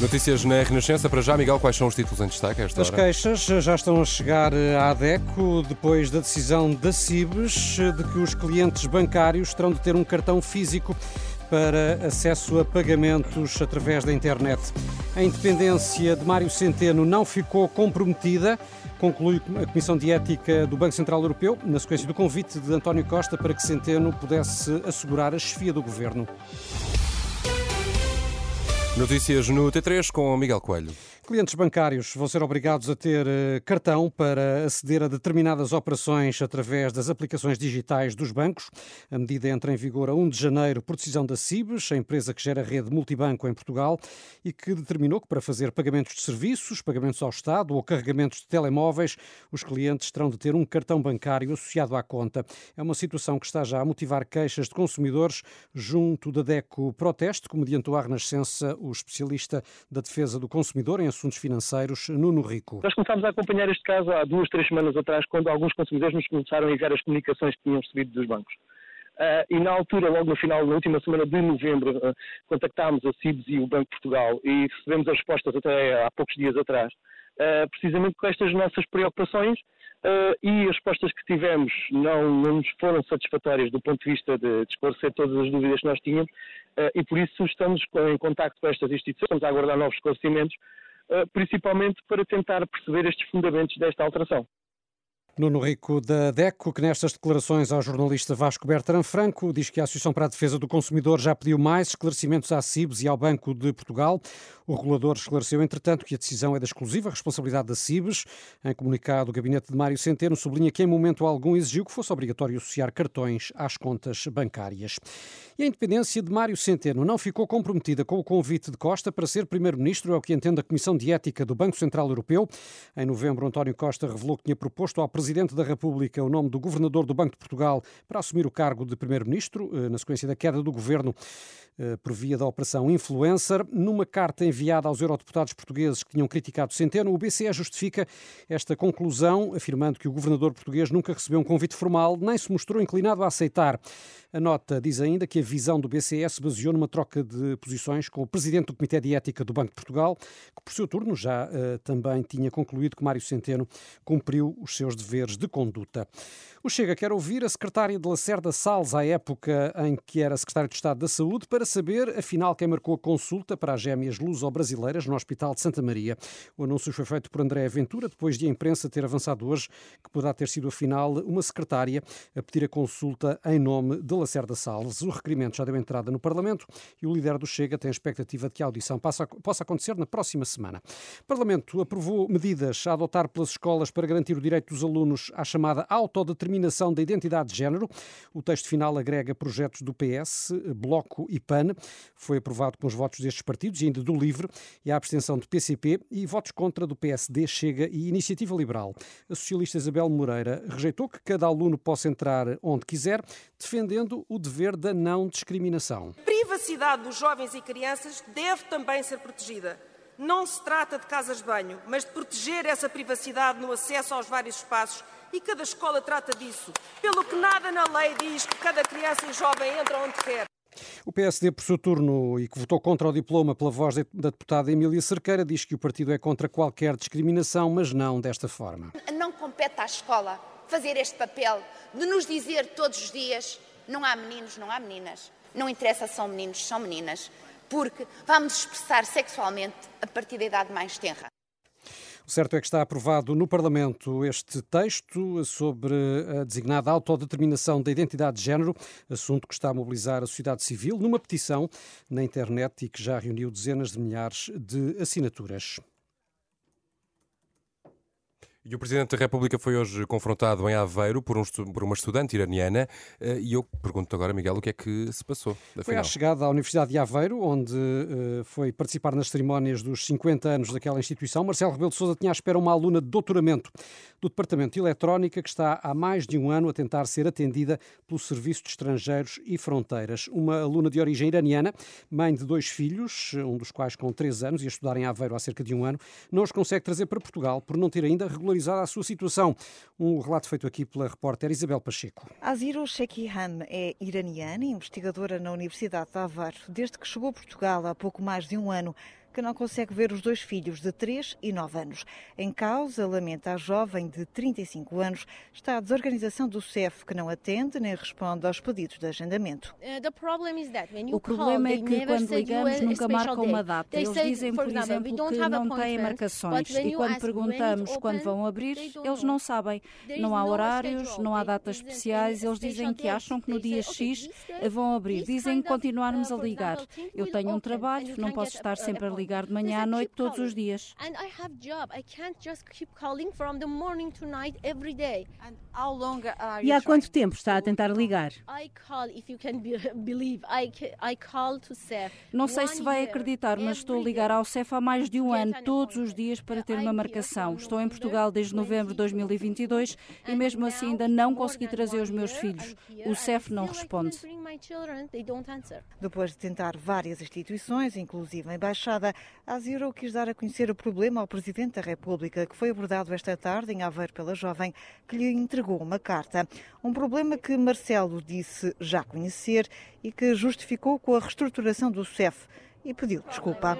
Notícias na Renascença. Para já, Miguel, quais são os títulos em destaque esta As hora? queixas já estão a chegar à ADECO depois da decisão da CIBES de que os clientes bancários terão de ter um cartão físico para acesso a pagamentos através da internet. A independência de Mário Centeno não ficou comprometida, conclui a Comissão de Ética do Banco Central Europeu, na sequência do convite de António Costa para que Centeno pudesse assegurar a chefia do governo. Notícias no T3 com Miguel Coelho. Clientes bancários vão ser obrigados a ter eh, cartão para aceder a determinadas operações através das aplicações digitais dos bancos. A medida entra em vigor a 1 de janeiro por decisão da CIBES, a empresa que gera rede multibanco em Portugal, e que determinou que para fazer pagamentos de serviços, pagamentos ao Estado ou carregamentos de telemóveis, os clientes terão de ter um cartão bancário associado à conta. É uma situação que está já a motivar queixas de consumidores junto da DECO Proteste, como adiantou à Renascença o especialista da defesa do consumidor em assuntos financeiros, Nuno Rico. Nós começámos a acompanhar este caso há duas, três semanas atrás, quando alguns consumidores nos começaram a enviar as comunicações que tinham recebido dos bancos. Uh, e na altura, logo no final, na última semana de novembro, uh, contactámos a CIBS e o Banco de Portugal e recebemos as respostas até há poucos dias atrás, uh, precisamente com estas nossas preocupações e as respostas que tivemos não, não nos foram satisfatórias do ponto de vista de, de esclarecer todas as dúvidas que nós tínhamos e por isso estamos em contacto com estas instituições, estamos a aguardar novos esclarecimentos principalmente para tentar perceber estes fundamentos desta alteração. Nuno Rico da DECO, que nestas declarações ao jornalista Vasco Bertrand Franco diz que a Associação para a Defesa do Consumidor já pediu mais esclarecimentos à CIBS e ao Banco de Portugal. O regulador esclareceu, entretanto, que a decisão é da exclusiva responsabilidade da CIBS. Em comunicado, o gabinete de Mário Centeno sublinha que em momento algum exigiu que fosse obrigatório associar cartões às contas bancárias. E a independência de Mário Centeno não ficou comprometida com o convite de Costa para ser primeiro-ministro, é o que entende a Comissão de Ética do Banco Central Europeu. Em novembro, António Costa revelou que tinha proposto ao presidente Presidente da República o nome do Governador do Banco de Portugal para assumir o cargo de Primeiro-Ministro, eh, na sequência da queda do governo eh, por via da Operação Influencer. Numa carta enviada aos eurodeputados portugueses que tinham criticado Centeno, o BCE justifica esta conclusão, afirmando que o governador português nunca recebeu um convite formal, nem se mostrou inclinado a aceitar. A nota diz ainda que a visão do BCE se baseou numa troca de posições com o presidente do Comitê de Ética do Banco de Portugal, que por seu turno já uh, também tinha concluído que Mário Centeno cumpriu os seus deveres de conduta. O Chega quer ouvir a secretária de Lacerda Salles à época em que era secretário de Estado da Saúde para saber, afinal, quem marcou a consulta para as gêmeas luso-brasileiras no Hospital de Santa Maria. O anúncio foi feito por André Ventura, depois de a imprensa ter avançado hoje que poderá ter sido, afinal, uma secretária a pedir a consulta em nome de Lacerda Salles. O requerimento já deu entrada no Parlamento e o líder do Chega tem a expectativa de que a audição possa acontecer na próxima semana. O Parlamento aprovou medidas a adotar pelas escolas para garantir o direito dos alunos à chamada autodeterminação da identidade de género. O texto final agrega projetos do PS, Bloco e PAN. Foi aprovado com os votos destes partidos e ainda do LIVRE e a abstenção do PCP e votos contra do PSD, Chega e Iniciativa Liberal. A socialista Isabel Moreira rejeitou que cada aluno possa entrar onde quiser, defendendo o dever da não discriminação. A privacidade dos jovens e crianças deve também ser protegida. Não se trata de casas de banho, mas de proteger essa privacidade no acesso aos vários espaços e cada escola trata disso. Pelo que nada na lei diz que cada criança e jovem entra onde quer. O PSD, por seu turno, e que votou contra o diploma pela voz da deputada Emília Cerqueira, diz que o partido é contra qualquer discriminação, mas não desta forma. Não compete à escola fazer este papel de nos dizer todos os dias: não há meninos, não há meninas. Não interessa se são meninos, são meninas. Porque vamos expressar sexualmente a partir da idade mais tenra. O certo é que está aprovado no Parlamento este texto sobre a designada autodeterminação da identidade de género, assunto que está a mobilizar a sociedade civil numa petição na internet e que já reuniu dezenas de milhares de assinaturas. E o Presidente da República foi hoje confrontado em Aveiro por, um, por uma estudante iraniana eh, e eu pergunto agora, Miguel, o que é que se passou? Afinal? Foi à chegada à Universidade de Aveiro, onde uh, foi participar nas cerimónias dos 50 anos daquela instituição. Marcelo Rebelo de Sousa tinha à espera uma aluna de doutoramento do Departamento de Eletrónica que está há mais de um ano a tentar ser atendida pelo Serviço de Estrangeiros e Fronteiras. Uma aluna de origem iraniana, mãe de dois filhos, um dos quais com 3 anos e a estudar em Aveiro há cerca de um ano, não os consegue trazer para Portugal por não ter ainda regularizado a sua situação. Um relato feito aqui pela repórter Isabel Pacheco. Aziro Shekihan é iraniana investigadora na Universidade de Aveiro. Desde que chegou a Portugal há pouco mais de um ano, que não consegue ver os dois filhos de 3 e 9 anos. Em causa, lamenta a jovem de 35 anos, está a desorganização do CEF, que não atende nem responde aos pedidos de agendamento. Uh, o problema é que quando ligamos nunca marcam uma data. Eles dizem, por exemplo, que não têm marcações e quando perguntamos quando vão abrir, eles não sabem. Não há horários, não há datas especiais. Eles dizem que acham que no dia X vão abrir. Dizem continuarmos a ligar. Eu tenho um trabalho, não posso estar sempre a ligar ligar de manhã à noite todos os dias. E há quanto tempo está a tentar ligar? Não sei se vai acreditar, mas estou a ligar ao CEF há mais de um ano, todos os dias, para ter uma marcação. Estou em Portugal desde novembro de 2022 e mesmo assim ainda não consegui trazer os meus filhos. O CEF não responde. Depois de tentar várias instituições, inclusive a Embaixada, a Zero quis dar a conhecer o problema ao Presidente da República, que foi abordado esta tarde em Aveiro pela jovem, que lhe entregou uma carta. Um problema que Marcelo disse já conhecer e que justificou com a reestruturação do CEF e pediu desculpa.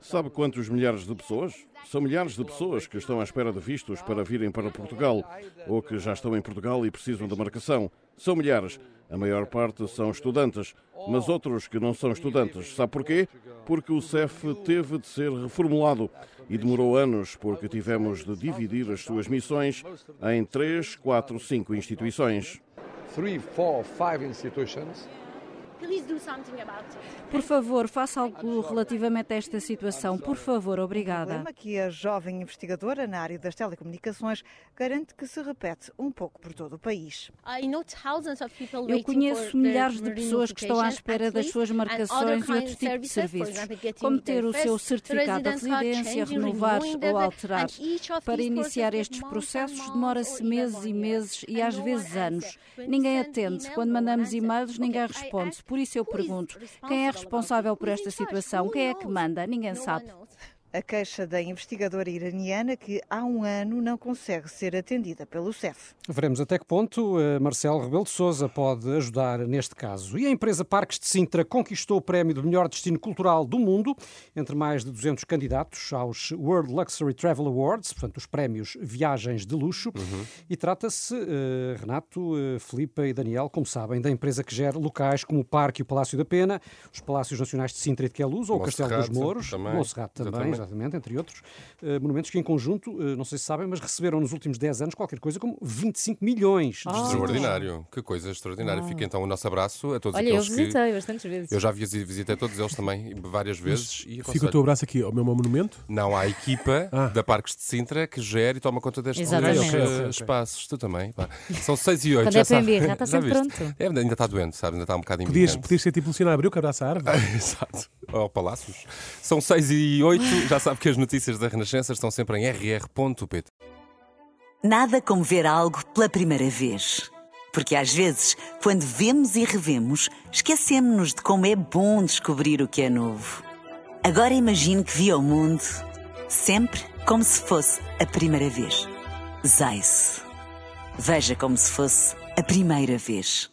Sabe quantos milhares de pessoas? São milhares de pessoas que estão à espera de vistos para virem para Portugal ou que já estão em Portugal e precisam da marcação. São milhares. A maior parte são estudantes, mas outros que não são estudantes. Sabe porquê? Porque o CEF teve de ser reformulado e demorou anos porque tivemos de dividir as suas missões em três, quatro, cinco instituições. Three, four, five institutions por favor, faça algo relativamente a esta situação. Por favor, obrigada. problema que a jovem investigadora na área das telecomunicações garante que se repete um pouco por todo o país. Eu conheço milhares de pessoas que estão à espera das suas marcações e outro tipo de serviços, como ter o seu certificado de residência, renovar ou alterar. Para iniciar estes processos demora-se meses e meses e às vezes anos. Ninguém atende. Quando mandamos e-mails, ninguém responde. Por isso eu pergunto: quem é responsável por esta situação? Quem é que manda? Ninguém sabe. A queixa da investigadora iraniana que há um ano não consegue ser atendida pelo CEF. Veremos até que ponto uh, Marcelo Rebelo de Sousa pode ajudar neste caso. E a empresa Parques de Sintra conquistou o prémio de melhor destino cultural do mundo, entre mais de 200 candidatos aos World Luxury Travel Awards, portanto os prémios Viagens de Luxo. Uhum. E trata-se, uh, Renato, uh, Filipe e Daniel, como sabem, da empresa que gera locais como o Parque e o Palácio da Pena, os Palácios Nacionais de Sintra e de Queluz, ou o Castelo dos Mouros, também. Monserrate também. Exatamente entre outros, uh, monumentos que em conjunto, uh, não sei se sabem, mas receberam nos últimos 10 anos qualquer coisa como 25 milhões. Oh. Extraordinário, que coisa extraordinária. Oh. Fica então o nosso abraço a todos Olha, aqueles eu visitei que... bastantes vezes. Eu já visitei todos eles também, várias vezes. E Fica o teu abraço aqui ao meu monumento? Não, há a equipa ah. da Parques de Sintra que gera e toma conta destes uh, espaços. Tu também. Pá. São 6 e 8. Quando já é para enviar, já está sempre pronto. É, ainda está doente, sabe? Ainda está um bocado podias, podias ser tipo Luciano Abreu, que abraça a árvore. Exato. Ou Palácios. São 6 e 8. Já sabe que as notícias da Renascença estão sempre em rr.pt. Nada como ver algo pela primeira vez. Porque às vezes, quando vemos e revemos, esquecemos-nos de como é bom descobrir o que é novo. Agora imagine que viu o mundo sempre como se fosse a primeira vez. Zais. Veja como se fosse a primeira vez.